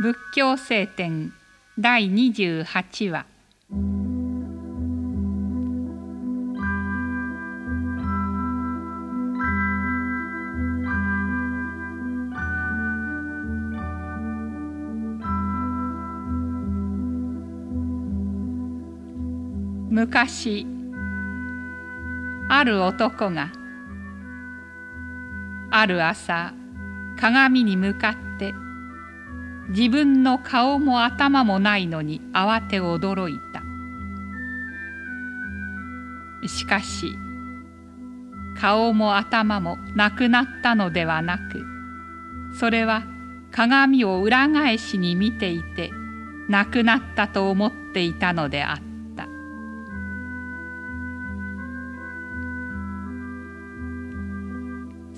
仏教聖典第28話。昔ある男がある朝鏡に向かって自分の顔も頭もないのに慌て驚いた。しかし顔も頭もなくなったのではなくそれは鏡を裏返しに見ていてなくなったと思っていたのであった。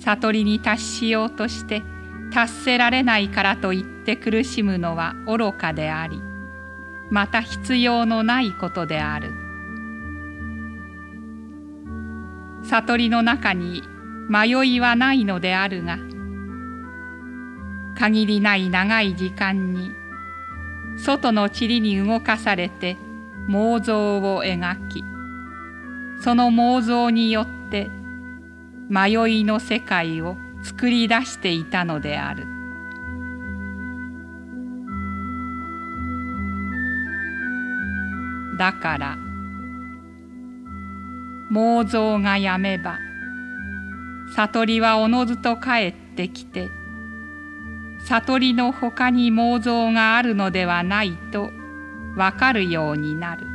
悟りに達しようとして達せられないからといって苦しむのは愚かでありまた必要のないことである。悟りの中に迷いはないのであるが限りない長い時間に外の塵に動かされて妄想を描きその妄想によって迷いの世界を作り出していたのである。だから妄想がやめば悟りはおのずと帰ってきて悟りのほかに妄想があるのではないとわかるようになる。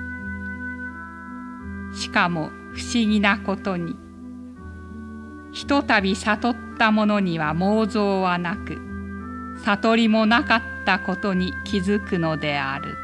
しかも不思議なことにひとたび悟った者には妄想はなく悟りもなかったことに気づくのである。